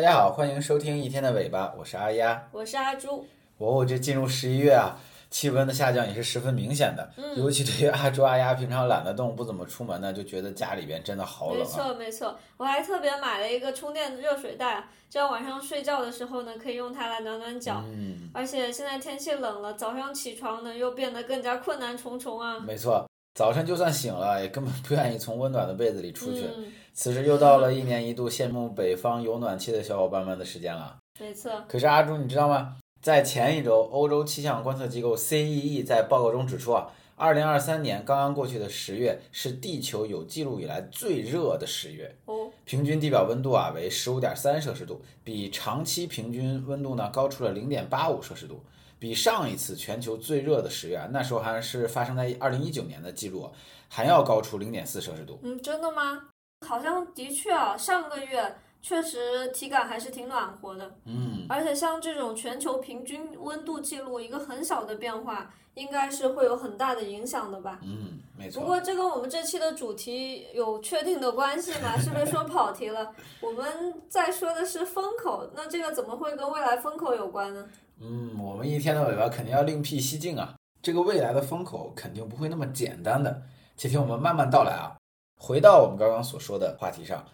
大家好，欢迎收听一天的尾巴，我是阿丫。我是阿朱。哦，这进入十一月啊，气温的下降也是十分明显的。嗯尤其对于阿朱阿丫平常懒得动、不怎么出门呢，就觉得家里边真的好没冷啊。错没错，我还特别买了一个充电的热水袋，这样晚上睡觉的时候呢，可以用它来暖暖脚。嗯，而且现在天气冷了，早上起床呢又变得更加困难重重啊。没错，早晨就算醒了，也根本不愿意从温暖的被子里出去。嗯，此时又到了一年一度羡慕北方有暖气的小伙伴们的时间了。没错。可是阿朱，你知道吗？在前一周，欧洲气象观测机构 CEE 在报告中指出啊，二零二三年刚刚过去的十月是地球有记录以来最热的十月，哦，平均地表温度啊为十五点三摄氏度，比长期平均温度呢高出了零点八五摄氏度，比上一次全球最热的十月啊，那时候还是发生在二零一九年的记录啊，还要高出零点四摄氏度。嗯，真的吗？好像的确啊，上个月确实体感还是挺暖和的。嗯，而且像这种全球平均温度记录一个很小的变化，应该是会有很大的影响的吧？嗯，没错。不过这跟我们这期的主题有确定的关系吗？是不是说跑题了？我们在说的是风口，那这个怎么会跟未来风口有关呢？嗯，我们一天的尾巴肯定要另辟蹊径啊！这个未来的风口肯定不会那么简单的，且听我们慢慢道来啊。回到我们刚刚所说的话题上，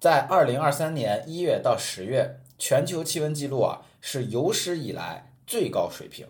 在二零二三年一月到十月，全球气温记录啊是有史以来最高水平，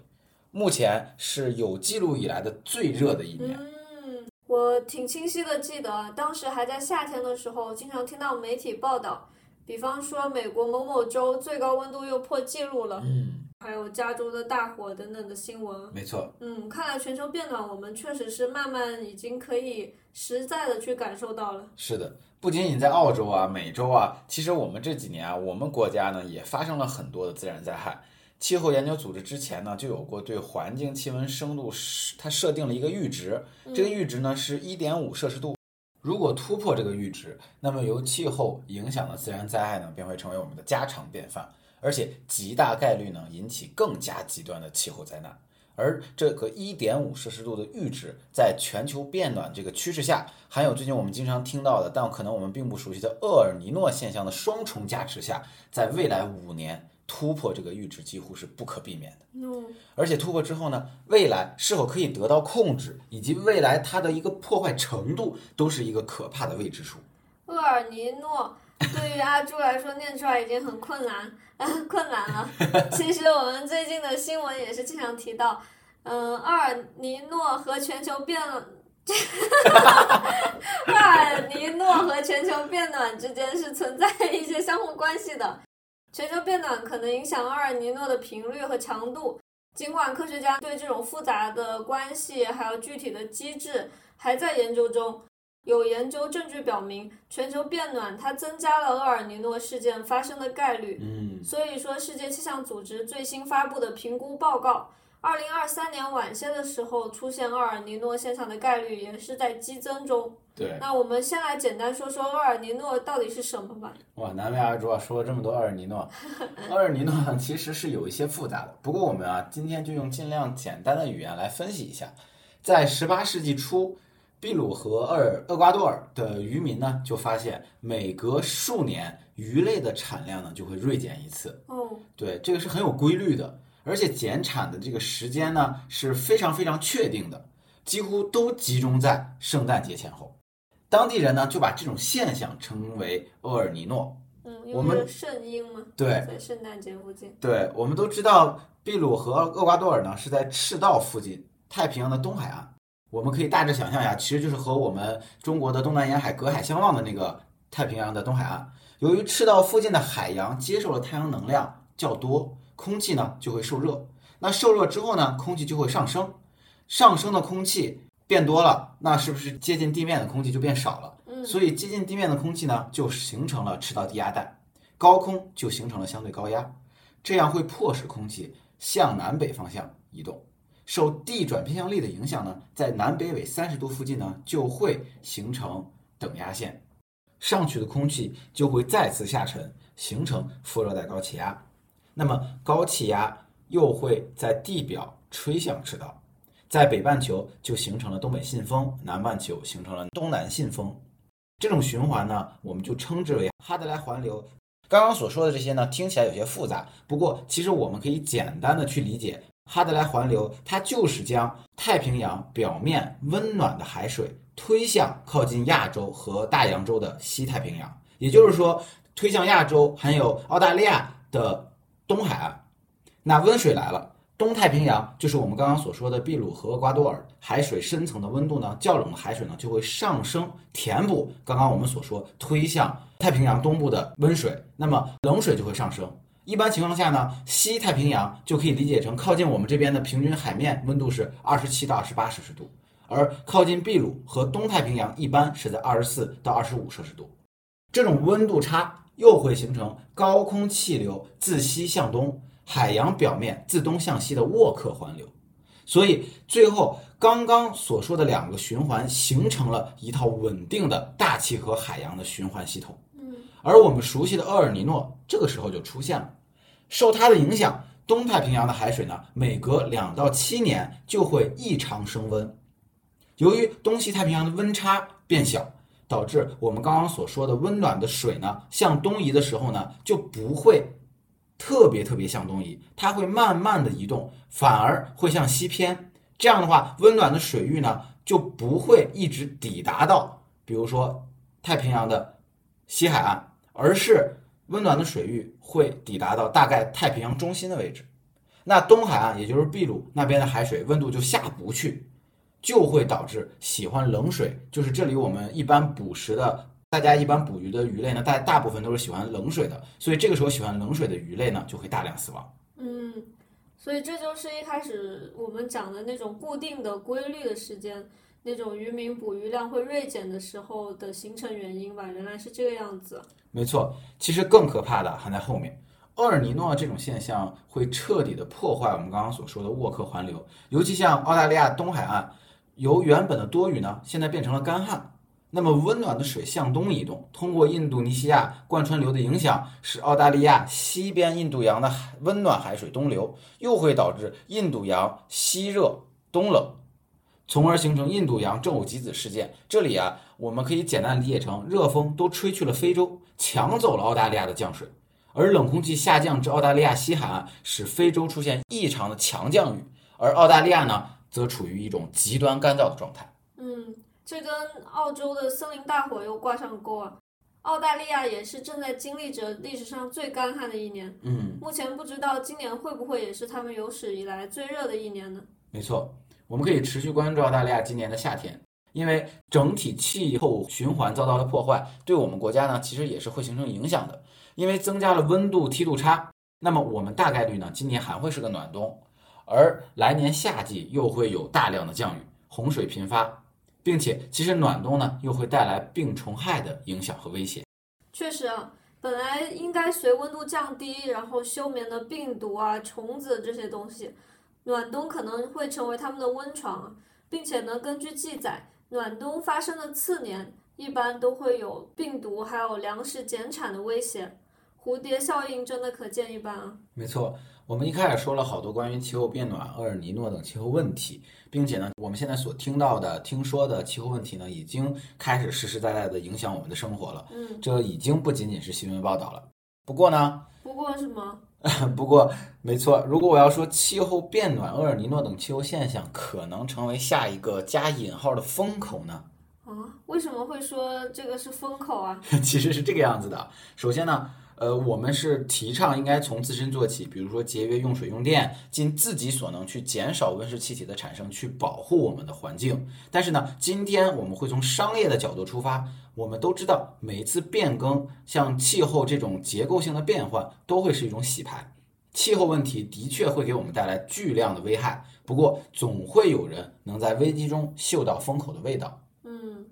目前是有记录以来的最热的一年。嗯，我挺清晰的记得，当时还在夏天的时候，经常听到媒体报道，比方说美国某某州最高温度又破纪录了，嗯，还有加州的大火等等的新闻。没错。嗯，看来全球变暖，我们确实是慢慢已经可以实在的去感受到了。是的，不仅仅在澳洲啊、美洲啊，其实我们这几年啊，我们国家呢也发生了很多的自然灾害。气候研究组织之前呢就有过对环境气温升度是它设定了一个阈值，这个阈值呢是一点五摄氏度。如果突破这个阈值，那么由气候影响的自然灾害呢便会成为我们的家常便饭，而且极大概率呢引起更加极端的气候灾难。而这个一点五摄氏度的阈值，在全球变暖这个趋势下，还有最近我们经常听到的，但可能我们并不熟悉的厄尔尼诺现象的双重加持下，在未来五年突破这个阈值几乎是不可避免的。嗯，而且突破之后呢，未来是否可以得到控制，以及未来它的一个破坏程度，都是一个可怕的未知数。厄尔尼诺对于阿朱来说念出来已经很困难，困难了。其实我们最近的新闻也是经常提到，嗯，厄尔尼诺和全球变暖。厄尔尼诺和全球变暖之间是存在一些相互关系的。全球变暖可能影响厄尔尼诺的频率和强度，尽管科学家对这种复杂的关系还有具体的机制还在研究中。有研究证据表明，全球变暖它增加了厄尔尼诺事件发生的概率。嗯，所以说，世界气象组织最新发布的评估报告，二零二三年晚些的时候出现厄尔尼诺现象的概率也是在激增中。对，那我们先来简单说说厄尔尼诺到底是什么吧。哇，难为阿卓啊，说了这么多厄尔尼诺。厄尔尼诺，其实是有一些复杂的，不过我们啊，今天就用尽量简单的语言来分析一下。在十八世纪初，秘鲁和厄尔厄瓜多尔的渔民呢，就发现每隔数年鱼类的产量呢就会锐减一次。哦，对，这个是很有规律的，而且减产的这个时间呢是非常非常确定的，几乎都集中在圣诞节前后。当地人呢就把这种现象称为厄尔尼诺。嗯，我们圣婴嘛，对在圣诞节附近。对，我们都知道，秘鲁和厄瓜多尔呢是在赤道附近，太平洋的东海岸。我们可以大致想象一下，其实就是和我们中国的东南沿海隔海相望的那个太平洋的东海岸。由于赤道附近的海洋接受了太阳能量较多，空气呢就会受热。那受热之后呢，空气就会上升，上升的空气变多了，那是不是接近地面的空气就变少了？嗯，所以接近地面的空气呢，就形成了赤道低压带，高空就形成了相对高压，这样会迫使空气向南北方向移动。受地转偏向力的影响呢，在南北纬三十度附近呢，就会形成等压线，上去的空气就会再次下沉，形成副热带高气压。那么高气压又会在地表吹向赤道，在北半球就形成了东北信风，南半球形成了东南信风。这种循环呢，我们就称之为哈德莱环流。刚刚所说的这些呢，听起来有些复杂，不过其实我们可以简单的去理解，哈德莱环流它就是将太平洋表面温暖的海水推向靠近亚洲和大洋洲的西太平洋，也就是说推向亚洲还有澳大利亚的东海岸。那温水来了，东太平洋就是我们刚刚所说的秘鲁和厄瓜多尔海水深层的温度呢较冷的海水呢就会上升，填补刚刚我们所说推向太平洋东部的温水，那么冷水就会上升。一般情况下呢，西太平洋就可以理解成靠近我们这边的平均海面温度是二十七到二十八摄氏度，而靠近秘鲁和东太平洋一般是在二十四到二十五摄氏度。这种温度差又会形成高空气流自西向东。海洋表面自东向西的沃克环流，所以最后刚刚所说的两个循环形成了一套稳定的大气和海洋的循环系统。嗯，而我们熟悉的厄尔尼诺这个时候就出现了，受它的影响，东太平洋的海水呢，每隔两到七年就会异常升温。由于东西太平洋的温差变小，导致我们刚刚所说的温暖的水呢，向东移的时候呢，就不会。特别特别向东移，它会慢慢的移动，反而会向西偏。这样的话，温暖的水域呢就不会一直抵达到，比如说太平洋的西海岸，而是温暖的水域会抵达到大概太平洋中心的位置。那东海岸，也就是秘鲁那边的海水温度就下不去，就会导致喜欢冷水，就是这里我们一般捕食的。大家一般捕鱼的鱼类呢，大大部分都是喜欢冷水的，所以这个时候喜欢冷水的鱼类呢，就会大量死亡。嗯，所以这就是一开始我们讲的那种固定的规律的时间，那种渔民捕鱼量会锐减的时候的形成原因吧？原来是这个样子。没错，其实更可怕的还在后面。厄尔尼诺这种现象会彻底的破坏我们刚刚所说的沃克环流，尤其像澳大利亚东海岸，由原本的多雨呢，现在变成了干旱。那么温暖的水向东移动，通过印度尼西亚贯穿流的影响，使澳大利亚西边印度洋的温暖海水东流，又会导致印度洋西热东冷，从而形成印度洋正午极子事件。这里啊，我们可以简单理解成热风都吹去了非洲，抢走了澳大利亚的降水，而冷空气下降至澳大利亚西海岸，使非洲出现异常的强降雨，而澳大利亚呢，则处于一种极端干燥的状态。嗯。这跟澳洲的森林大火又挂上钩啊！澳大利亚也是正在经历着历史上最干旱的一年。嗯，目前不知道今年会不会也是他们有史以来最热的一年呢？没错，我们可以持续关注澳大利亚今年的夏天，因为整体气候循环遭到了破坏，对我们国家呢其实也是会形成影响的。因为增加了温度梯度差，那么我们大概率呢今年还会是个暖冬，而来年夏季又会有大量的降雨，洪水频发。并且，其实暖冬呢，又会带来病虫害的影响和威胁。确实啊，本来应该随温度降低，然后休眠的病毒啊、虫子这些东西，暖冬可能会成为它们的温床。并且呢，根据记载，暖冬发生的次年，一般都会有病毒还有粮食减产的威胁。蝴蝶效应真的可见一斑啊！没错。我们一开始说了好多关于气候变暖、厄尔尼诺等气候问题，并且呢，我们现在所听到的、听说的气候问题呢，已经开始实实在在的影响我们的生活了。嗯，这已经不仅仅是新闻报道了。不过呢，不过什么？不过没错，如果我要说气候变暖、厄尔尼诺等气候现象可能成为下一个加引号的风口呢？啊，为什么会说这个是风口啊？其实是这个样子的。首先呢。呃，我们是提倡应该从自身做起，比如说节约用水用电，尽自己所能去减少温室气体的产生，去保护我们的环境。但是呢，今天我们会从商业的角度出发。我们都知道，每一次变更，像气候这种结构性的变换，都会是一种洗牌。气候问题的确会给我们带来巨量的危害，不过总会有人能在危机中嗅到风口的味道。嗯，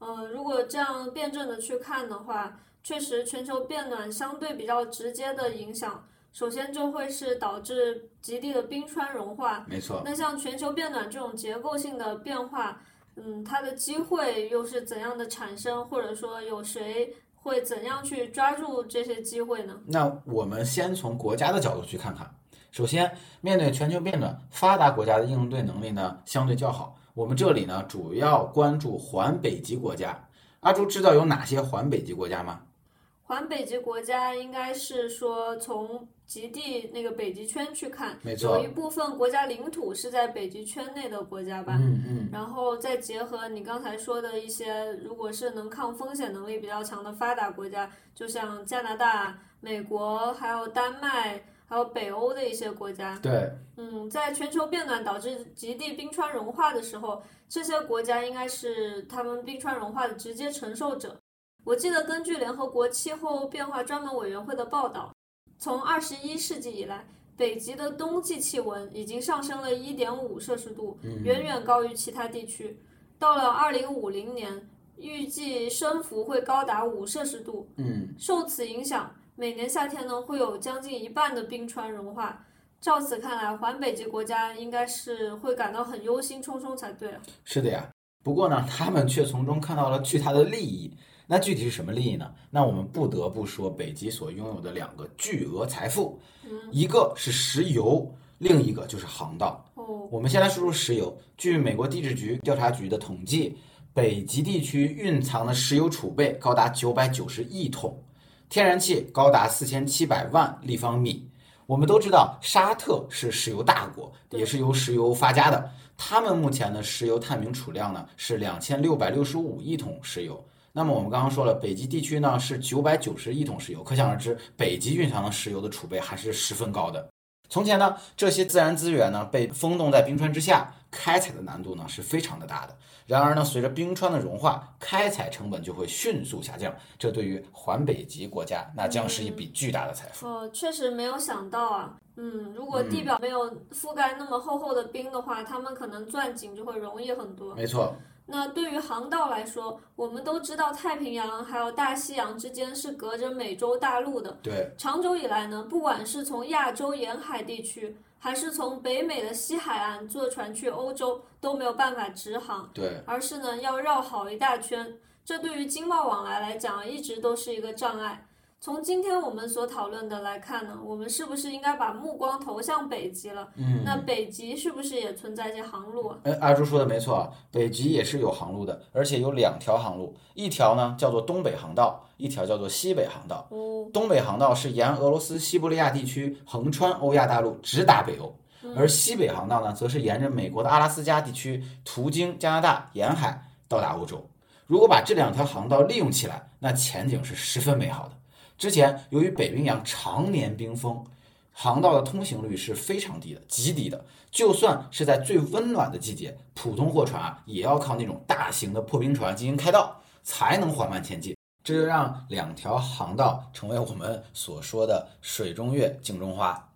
呃，如果这样辩证的去看的话。确实，全球变暖相对比较直接的影响，首先就会是导致极地的冰川融化。没错。那像全球变暖这种结构性的变化，嗯，它的机会又是怎样的产生？或者说，有谁会怎样去抓住这些机会呢？那我们先从国家的角度去看看。首先，面对全球变暖，发达国家的应对能力呢相对较好。我们这里呢主要关注环北极国家。阿朱知道有哪些环北极国家吗？环北极国家应该是说从极地那个北极圈去看，没错有一部分国家领土是在北极圈内的国家吧。嗯嗯，然后再结合你刚才说的一些，如果是能抗风险能力比较强的发达国家，就像加拿大、美国，还有丹麦，还有北欧的一些国家，对，嗯，在全球变暖导致极地冰川融化的时候，这些国家应该是他们冰川融化的直接承受者。我记得根据联合国气候变化专门委员会的报道，从二十一世纪以来，北极的冬季气温已经上升了一点五摄氏度，远远高于其他地区。到了二零五零年，预计升幅会高达五摄氏度。嗯，受此影响，每年夏天呢会有将近一半的冰川融化。照此看来，环北极国家应该是会感到很忧心忡忡才对啊。是的呀。不过呢，他们却从中看到了巨大的利益。那具体是什么利益呢？那我们不得不说北极所拥有的两个巨额财富，一个是石油，另一个就是航道。哦，我们先来说说石油。据美国地质局调查局的统计，北极地区蕴藏的石油储备高达九百九十亿桶，天然气高达四千七百万立方米。我们都知道，沙特是石油大国，也是由石油发家的。他们目前的石油探明储量呢是两千六百六十五亿桶石油。那么我们刚刚说了，北极地区呢是九百九十亿桶石油，可想而知，北极蕴藏的石油的储备还是十分高的。从前呢，这些自然资源呢被封冻在冰川之下，开采的难度呢是非常的大的。然而呢，随着冰川的融化，开采成本就会迅速下降，这对于环北极国家那将是一笔巨大的财富。哦，确实没有想到啊。嗯，如果地表没有覆盖那么厚厚的冰的话，他们可能钻井就会容易很多。没错，那对于航道来说，我们都知道太平洋还有大西洋之间是隔着美洲大陆的。对，长久以来呢，不管是从亚洲沿海地区，还是从北美的西海岸坐船去欧洲，都没有办法直航，对，而是呢要绕好一大圈。这对于经贸往来来讲，一直都是一个障碍。从今天我们所讨论的来看呢，我们是不是应该把目光投向北极了？嗯，那北极是不是也存在一些航路啊？哎，阿朱说的没错啊，北极也是有航路的，而且有两条航路，一条呢叫做东北航道，一条叫做西北航道。哦，东北航道是沿俄罗斯西伯利亚地区横穿欧亚大陆直达北欧，而西北航道呢，则是沿着美国的阿拉斯加地区途经加拿大沿海到达欧洲。如果把这两条航道利用起来，那前景是十分美好的。之前由于北冰洋常年冰封，航道的通行率是非常低的，极低的。就算是在最温暖的季节，普通货船啊也要靠那种大型的破冰船进行开道，才能缓慢前进。这就让两条航道成为我们所说的“水中月，镜中花”。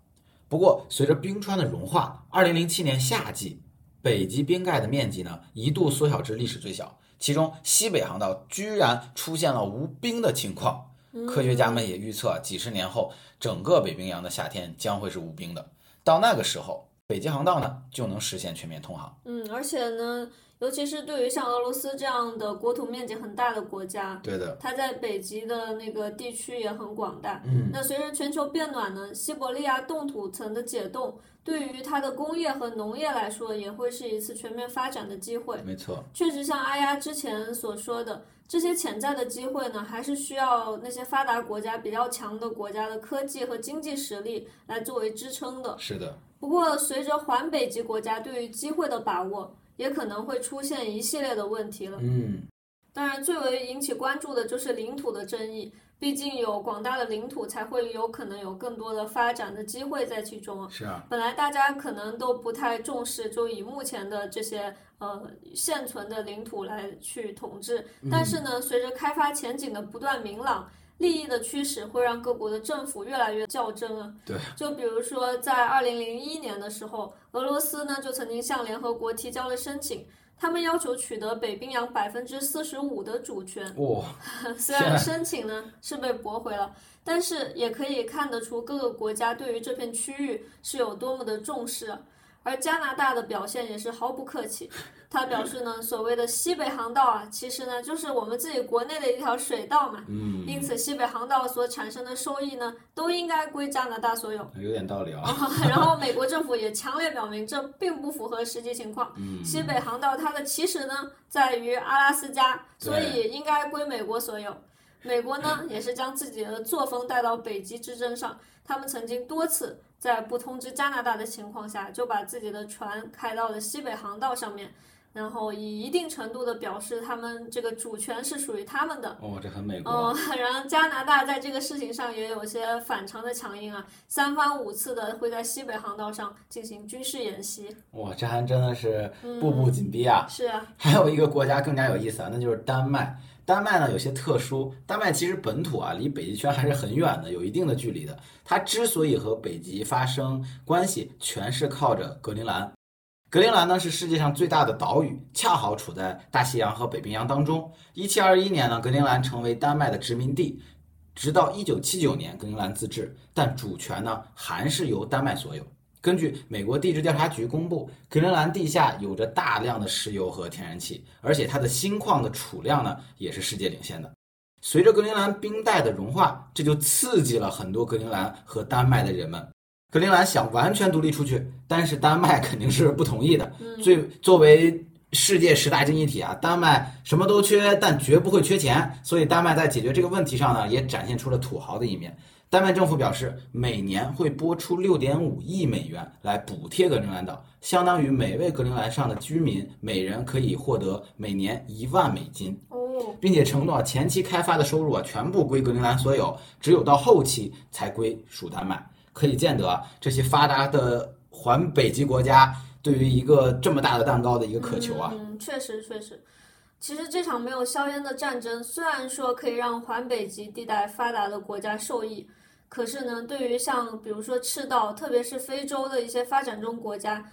不过，随着冰川的融化，二零零七年夏季，北极冰盖的面积呢一度缩小至历史最小，其中西北航道居然出现了无冰的情况。科学家们也预测，几十年后，整个北冰洋的夏天将会是无冰的。到那个时候，北极航道呢就能实现全面通航。嗯，而且呢，尤其是对于像俄罗斯这样的国土面积很大的国家，对的，它在北极的那个地区也很广大。嗯，那随着全球变暖呢，西伯利亚冻土层的解冻，对于它的工业和农业来说，也会是一次全面发展的机会。没错，确实像阿丫之前所说的，这些潜在的机会呢，还是需要那些发达国家比较强的国家的科技和经济实力来作为支撑的。是的，不过，随着环北极国家对于机会的把握，也可能会出现一系列的问题了。嗯，当然，最为引起关注的就是领土的争议。毕竟有广大的领土，才会有可能有更多的发展的机会在其中啊。是啊，本来大家可能都不太重视，就以目前的这些呃现存的领土来去统治。但是呢，随着开发前景的不断明朗，利益的驱使会让各国的政府越来越较真啊。对，就比如说在二零零一年的时候，俄罗斯呢就曾经向联合国提交了申请。他们要求取得北冰洋百分之四十五的主权，哇，虽然申请呢是被驳回了，但是也可以看得出各个国家对于这片区域是有多么的重视。而加拿大的表现也是毫不客气，他表示呢，所谓的西北航道啊，其实呢就是我们自己国内的一条水道嘛，嗯，因此西北航道所产生的收益呢，都应该归加拿大所有。有点道理啊。然后美国政府也强烈表明，这并不符合实际情况。嗯，西北航道它的起始呢在于阿拉斯加，所以应该归美国所有。美国呢，也是将自己的作风带到北极之争上。他们曾经多次在不通知加拿大的情况下，就把自己的船开到了西北航道上面，然后以一定程度的表示他们这个主权是属于他们的。哦，这很美国。嗯，然后加拿大在这个事情上也有些反常的强硬啊，三番五次的会在西北航道上进行军事演习。哇，这还真的是步步紧逼啊！是啊，还有一个国家更加有意思啊，那就是丹麦。丹麦呢有些特殊，丹麦其实本土啊离北极圈还是很远的，有一定的距离的。它之所以和北极发生关系，全是靠着格陵兰。格陵兰呢是世界上最大的岛屿，恰好处在大西洋和北冰洋当中。一七二一年呢，格陵兰成为丹麦的殖民地，直到一九七九年格陵兰自治，但主权呢还是由丹麦所有。根据美国地质调查局公布，格陵兰地下有着大量的石油和天然气，而且它的锌矿的储量呢也是世界领先的。随着格陵兰冰带的融化，这就刺激了很多格陵兰和丹麦的人们。格陵兰想完全独立出去，但是丹麦肯定是不同意的。最作为世界十大经济体啊，丹麦什么都缺，但绝不会缺钱。所以丹麦在解决这个问题上呢，也展现出了土豪的一面。丹麦政府表示，每年会拨出六点五亿美元来补贴格陵兰岛，相当于每位格陵兰上的居民每人可以获得每年一万美金。哦，并且承诺前期开发的收入啊全部归格陵兰所有，只有到后期才归属丹麦。可以见得这些发达的环北极国家对于一个这么大的蛋糕的一个渴求啊。嗯，确实确实。其实这场没有硝烟的战争，虽然说可以让环北极地带发达的国家受益。可是呢，对于像比如说赤道，特别是非洲的一些发展中国家，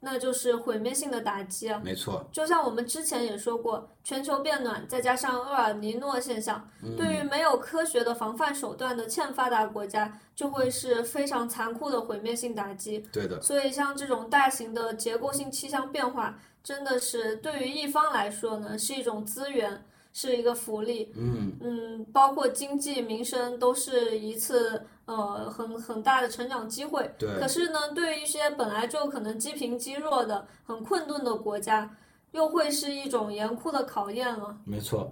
那就是毁灭性的打击啊。没错，就像我们之前也说过，全球变暖再加上厄尔尼诺现象，对于没有科学的防范手段的欠发达国家，就会是非常残酷的毁灭性打击。对的。所以像这种大型的结构性气象变化，真的是对于一方来说呢，是一种资源。是一个福利，嗯嗯，包括经济民生都是一次呃很很大的成长机会。对。可是呢，对于一些本来就可能积贫积弱的、很困顿的国家，又会是一种严酷的考验了。没错，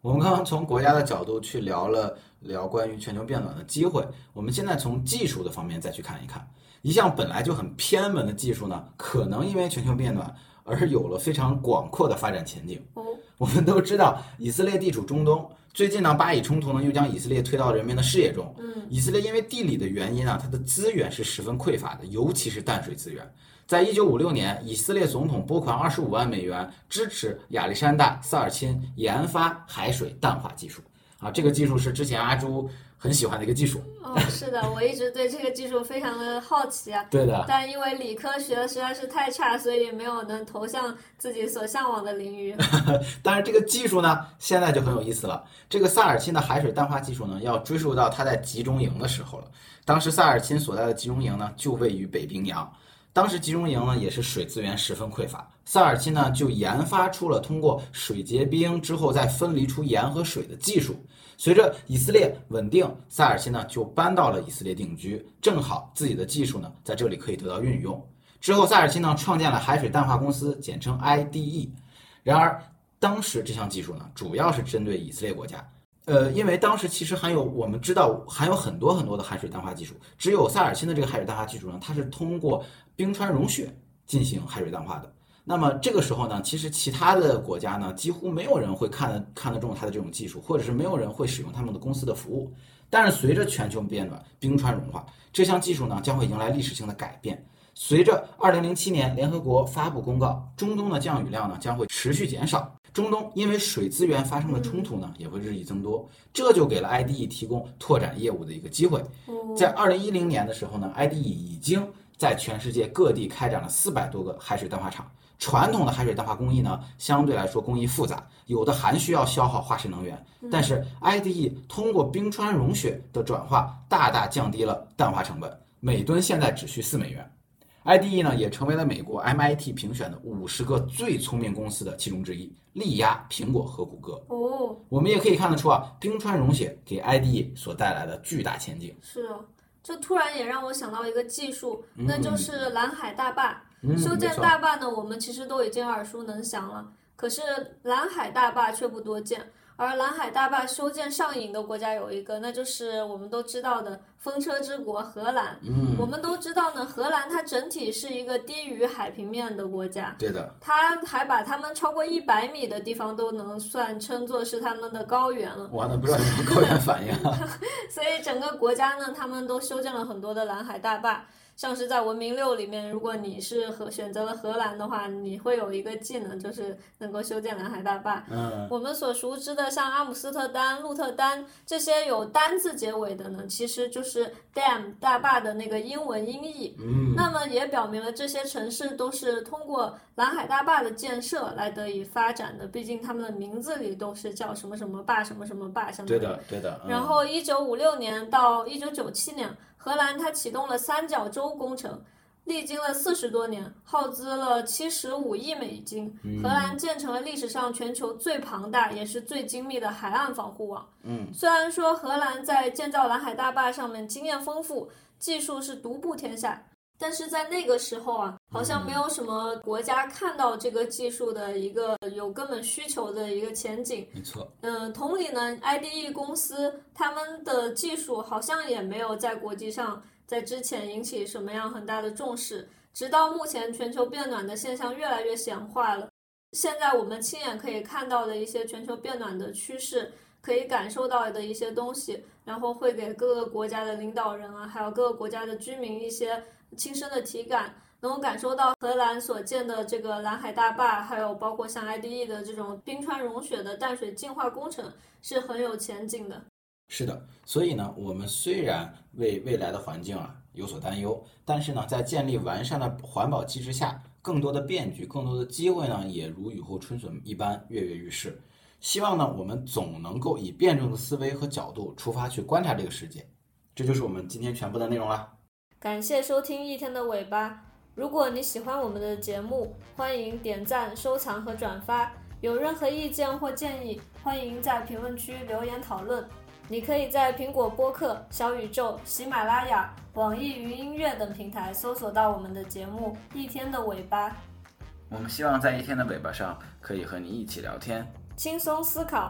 我们刚刚从国家的角度去聊了聊关于全球变暖的机会，我们现在从技术的方面再去看一看，一项本来就很偏门的技术呢，可能因为全球变暖而有了非常广阔的发展前景。哦。我们都知道，以色列地处中东，最近呢，巴以冲突呢又将以色列推到人民的视野中。嗯，以色列因为地理的原因啊，它的资源是十分匮乏的，尤其是淡水资源。在一九五六年，以色列总统拨款二十五万美元支持亚历山大·萨尔钦研发海水淡化技术。啊，这个技术是之前阿朱。很喜欢的一个技术哦，是的，我一直对这个技术非常的好奇啊。对的，但因为理科学的实在是太差，所以没有能投向自己所向往的领域。但是这个技术呢，现在就很有意思了。这个萨尔钦的海水淡化技术呢，要追溯到他在集中营的时候了。当时萨尔钦所在的集中营呢，就位于北冰洋。当时集中营呢，也是水资源十分匮乏。萨尔钦呢，就研发出了通过水结冰之后再分离出盐和水的技术。随着以色列稳定，萨尔钦呢就搬到了以色列定居，正好自己的技术呢在这里可以得到运用。之后，萨尔钦呢创建了海水淡化公司，简称 IDE。然而，当时这项技术呢主要是针对以色列国家，呃，因为当时其实还有我们知道还有很多很多的海水淡化技术，只有萨尔钦的这个海水淡化技术呢，它是通过冰川融雪进行海水淡化的。那么这个时候呢，其实其他的国家呢，几乎没有人会看得看得中它的这种技术，或者是没有人会使用他们的公司的服务。但是随着全球变暖、冰川融化，这项技术呢将会迎来历史性的改变。随着2007年联合国发布公告，中东的降雨量呢将会持续减少，中东因为水资源发生的冲突呢也会日益增多，这就给了 IDE 提供拓展业务的一个机会。在2010年的时候呢，IDE 已经在全世界各地开展了四百多个海水淡化厂。传统的海水淡化工艺呢，相对来说工艺复杂，有的还需要消耗化石能源。但是 IDE 通过冰川融雪的转化，大大降低了淡化成本，每吨现在只需四美元。IDE 呢，也成为了美国 MIT 评选的五十个最聪明公司的其中之一，力压苹果和谷歌。哦，我们也可以看得出啊，冰川融雪给 IDE 所带来的巨大前景。是啊，这突然也让我想到一个技术，那就是蓝海大坝。嗯修建大坝呢，我们其实都已经耳熟能详了。可是蓝海大坝却不多见，而蓝海大坝修建上瘾的国家有一个，那就是我们都知道的风车之国荷兰。嗯，我们都知道呢，荷兰它整体是一个低于海平面的国家，对的，它还把他们超过一百米的地方都能算称作是他们的高原了。我都不知道什么高原反应。所以整个国家呢，他们都修建了很多的蓝海大坝。像是在文明六里面，如果你是荷选择了荷兰的话，你会有一个技能，就是能够修建蓝海大坝。嗯，我们所熟知的像阿姆斯特丹、鹿特丹这些有单字结尾的呢，其实就是 dam 大坝的那个英文音译。嗯，那么也表明了这些城市都是通过蓝海大坝的建设来得以发展的，毕竟他们的名字里都是叫什么什么坝、什么什么坝，相当于。对的，对的。嗯然后，一九五六年到一九九七年，荷兰它启动了三角洲工程，历经了四十多年，耗资了七十五亿美金，荷兰建成了历史上全球最庞大也是最精密的海岸防护网。嗯，虽然说荷兰在建造蓝海大坝上面经验丰富，技术是独步天下。但是在那个时候啊，好像没有什么国家看到这个技术的一个有根本需求的一个前景，没错。嗯，同理呢，IDE 公司他们的技术好像也没有在国际上在之前引起什么样很大的重视。直到目前，全球变暖的现象越来越显化了。现在我们亲眼可以看到的一些全球变暖的趋势，可以感受到的一些东西，然后会给各个国家的领导人啊，还有各个国家的居民一些亲身的体感。能够感受到荷兰所建的这个蓝海大坝，还有包括像 IDE 的这种冰川融雪的淡水净化工程是很有前景的。是的，所以呢，我们虽然为未来的环境啊有所担忧，但是呢，在建立完善的环保机制下，更多的变局、更多的机会呢，也如雨后春笋一般跃跃欲试。希望呢，我们总能够以辩证的思维和角度出发去观察这个世界。这就是我们今天全部的内容了。感谢收听一天的尾巴。如果你喜欢我们的节目，欢迎点赞、收藏和转发。有任何意见或建议，欢迎在评论区留言讨论。你可以在苹果播客、小宇宙、喜马拉雅、网易云音乐等平台搜索到我们的节目《一天的尾巴》，我们希望在一天的尾巴上可以和你一起聊天。轻松思考，